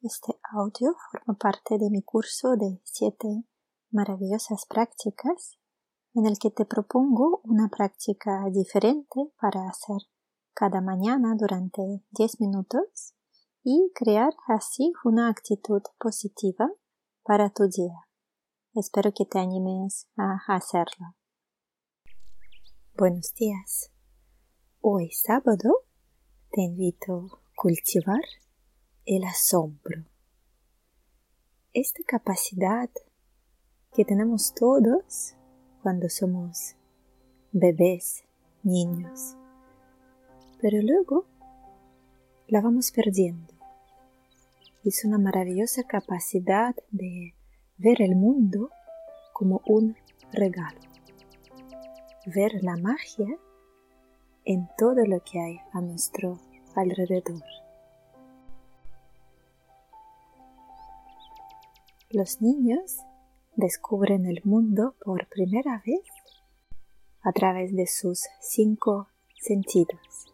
Este audio forma parte de mi curso de siete maravillosas prácticas en el que te propongo una práctica diferente para hacer cada mañana durante 10 minutos y crear así una actitud positiva para tu día. Espero que te animes a hacerlo. Buenos días. Hoy sábado te invito a cultivar el asombro. Esta capacidad que tenemos todos cuando somos bebés, niños, pero luego la vamos perdiendo. Es una maravillosa capacidad de ver el mundo como un regalo, ver la magia en todo lo que hay a nuestro alrededor. Los niños descubren el mundo por primera vez a través de sus cinco sentidos.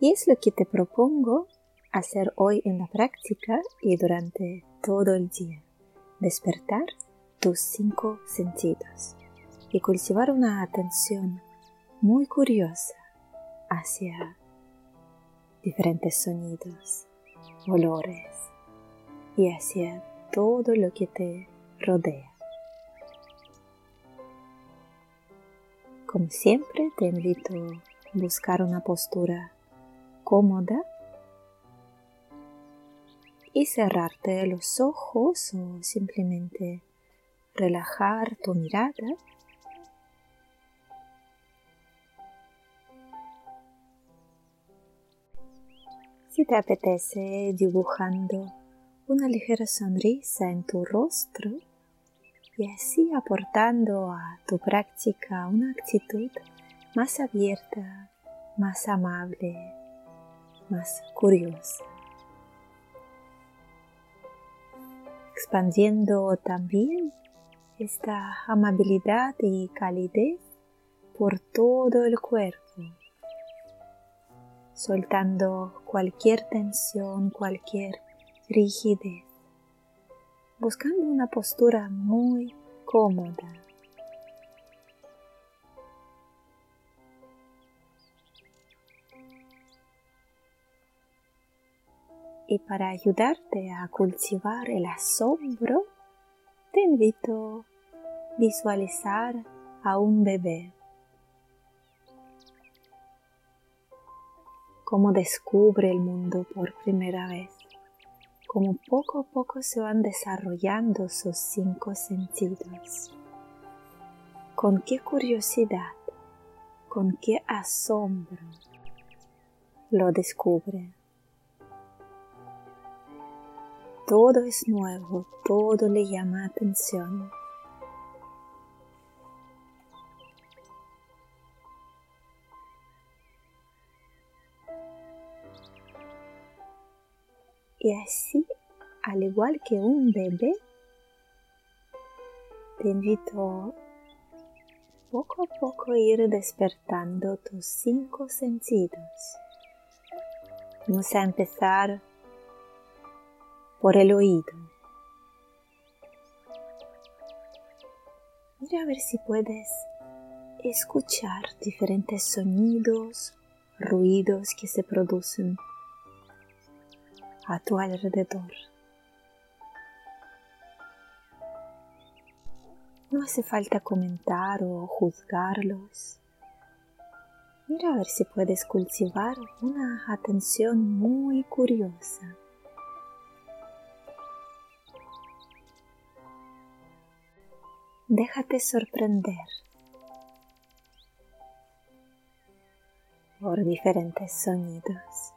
Y es lo que te propongo hacer hoy en la práctica y durante todo el día. Despertar tus cinco sentidos y cultivar una atención muy curiosa hacia diferentes sonidos, olores y hacia todo lo que te rodea. Como siempre, te invito a buscar una postura cómoda y cerrarte los ojos o simplemente relajar tu mirada. Si te apetece dibujando una ligera sonrisa en tu rostro y así aportando a tu práctica una actitud más abierta, más amable, más curiosa. Expandiendo también esta amabilidad y calidez por todo el cuerpo, soltando cualquier tensión, cualquier rigidez, buscando una postura muy cómoda. Y para ayudarte a cultivar el asombro, te invito a visualizar a un bebé. Cómo descubre el mundo por primera vez como poco a poco se van desarrollando sus cinco sentidos. Con qué curiosidad, con qué asombro lo descubre. Todo es nuevo, todo le llama atención. Y así, al igual que un bebé, te invito poco a poco a ir despertando tus cinco sentidos. Vamos a empezar por el oído. Mira a ver si puedes escuchar diferentes sonidos, ruidos que se producen a tu alrededor. No hace falta comentar o juzgarlos. Mira a ver si puedes cultivar una atención muy curiosa. Déjate sorprender por diferentes sonidos.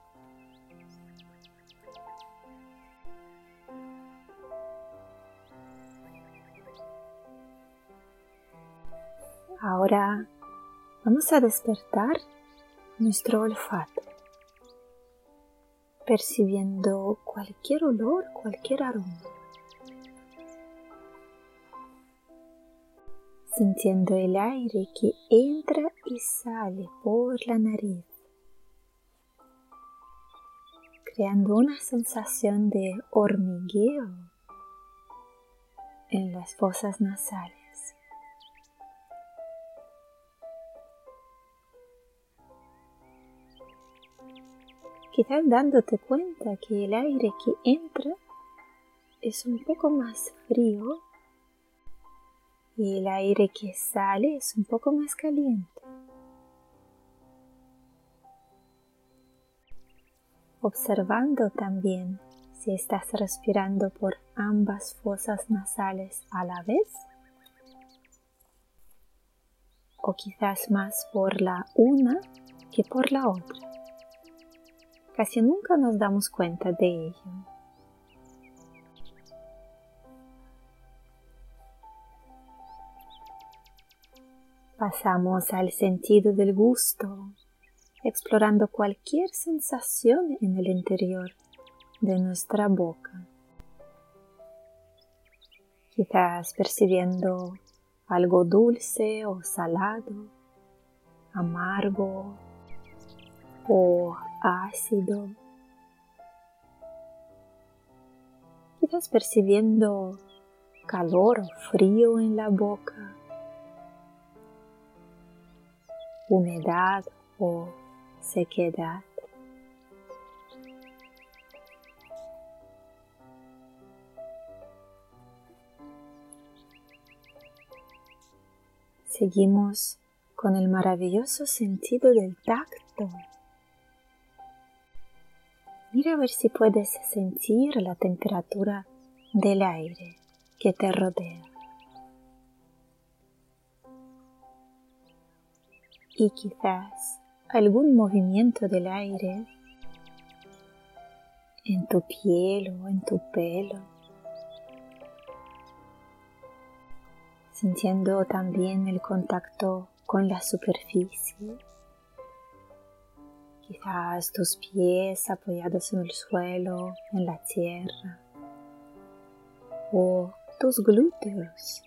Ahora vamos a despertar nuestro olfato, percibiendo cualquier olor, cualquier aroma, sintiendo el aire que entra y sale por la nariz, creando una sensación de hormigueo en las fosas nasales. Quizás dándote cuenta que el aire que entra es un poco más frío y el aire que sale es un poco más caliente. Observando también si estás respirando por ambas fosas nasales a la vez o quizás más por la una que por la otra. Casi nunca nos damos cuenta de ello. Pasamos al sentido del gusto, explorando cualquier sensación en el interior de nuestra boca. Quizás percibiendo algo dulce o salado, amargo o ácido. Quizás percibiendo calor o frío en la boca, humedad o sequedad. Seguimos con el maravilloso sentido del tacto. Mira a ver si puedes sentir la temperatura del aire que te rodea. Y quizás algún movimiento del aire en tu piel o en tu pelo. Sintiendo también el contacto con la superficie. Quizás tus pies apoyados en el suelo, en la tierra. O tus glúteos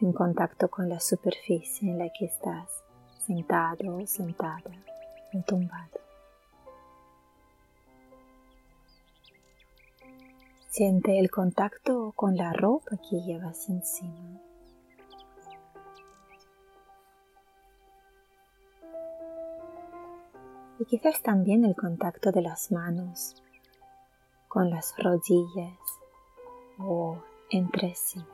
en contacto con la superficie en la que estás sentado o sentada o tumbado. Siente el contacto con la ropa que llevas encima. Y quizás también el contacto de las manos con las rodillas o entre sí.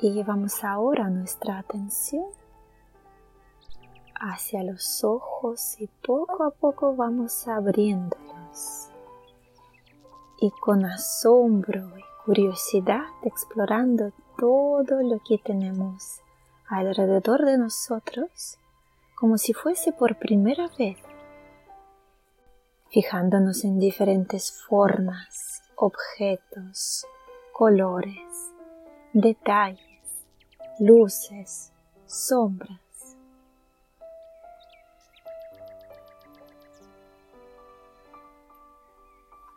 Y llevamos ahora nuestra atención hacia los ojos y poco a poco vamos abriéndolos. Y con asombro y curiosidad explorando todo lo que tenemos alrededor de nosotros como si fuese por primera vez, fijándonos en diferentes formas, objetos, colores, detalles luces, sombras.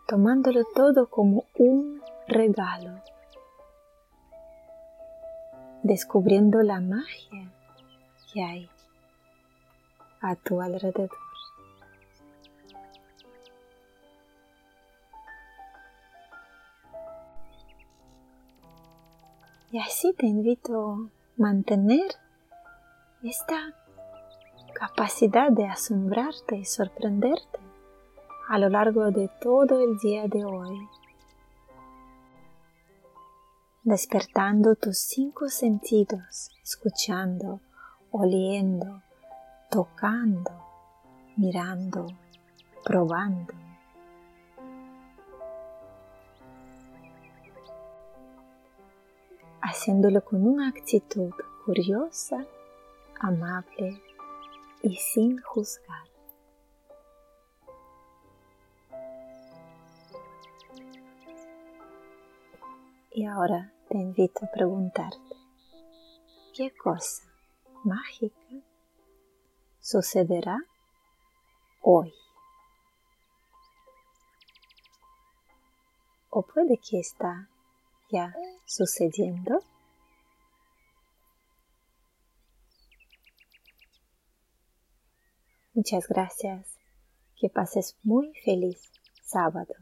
Tomándolo todo como un regalo, descubriendo la magia que hay a tu alrededor. Y así te invito a mantener esta capacidad de asombrarte y sorprenderte a lo largo de todo el día de hoy, despertando tus cinco sentidos, escuchando, oliendo, tocando, mirando, probando. haciéndolo con una actitud curiosa, amable y sin juzgar. Y ahora te invito a preguntarte, ¿qué cosa mágica sucederá hoy? O puede que está ya sucediendo. Muchas gracias. Que pases muy feliz sábado.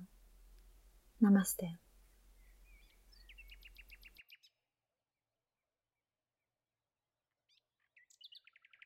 Namaste.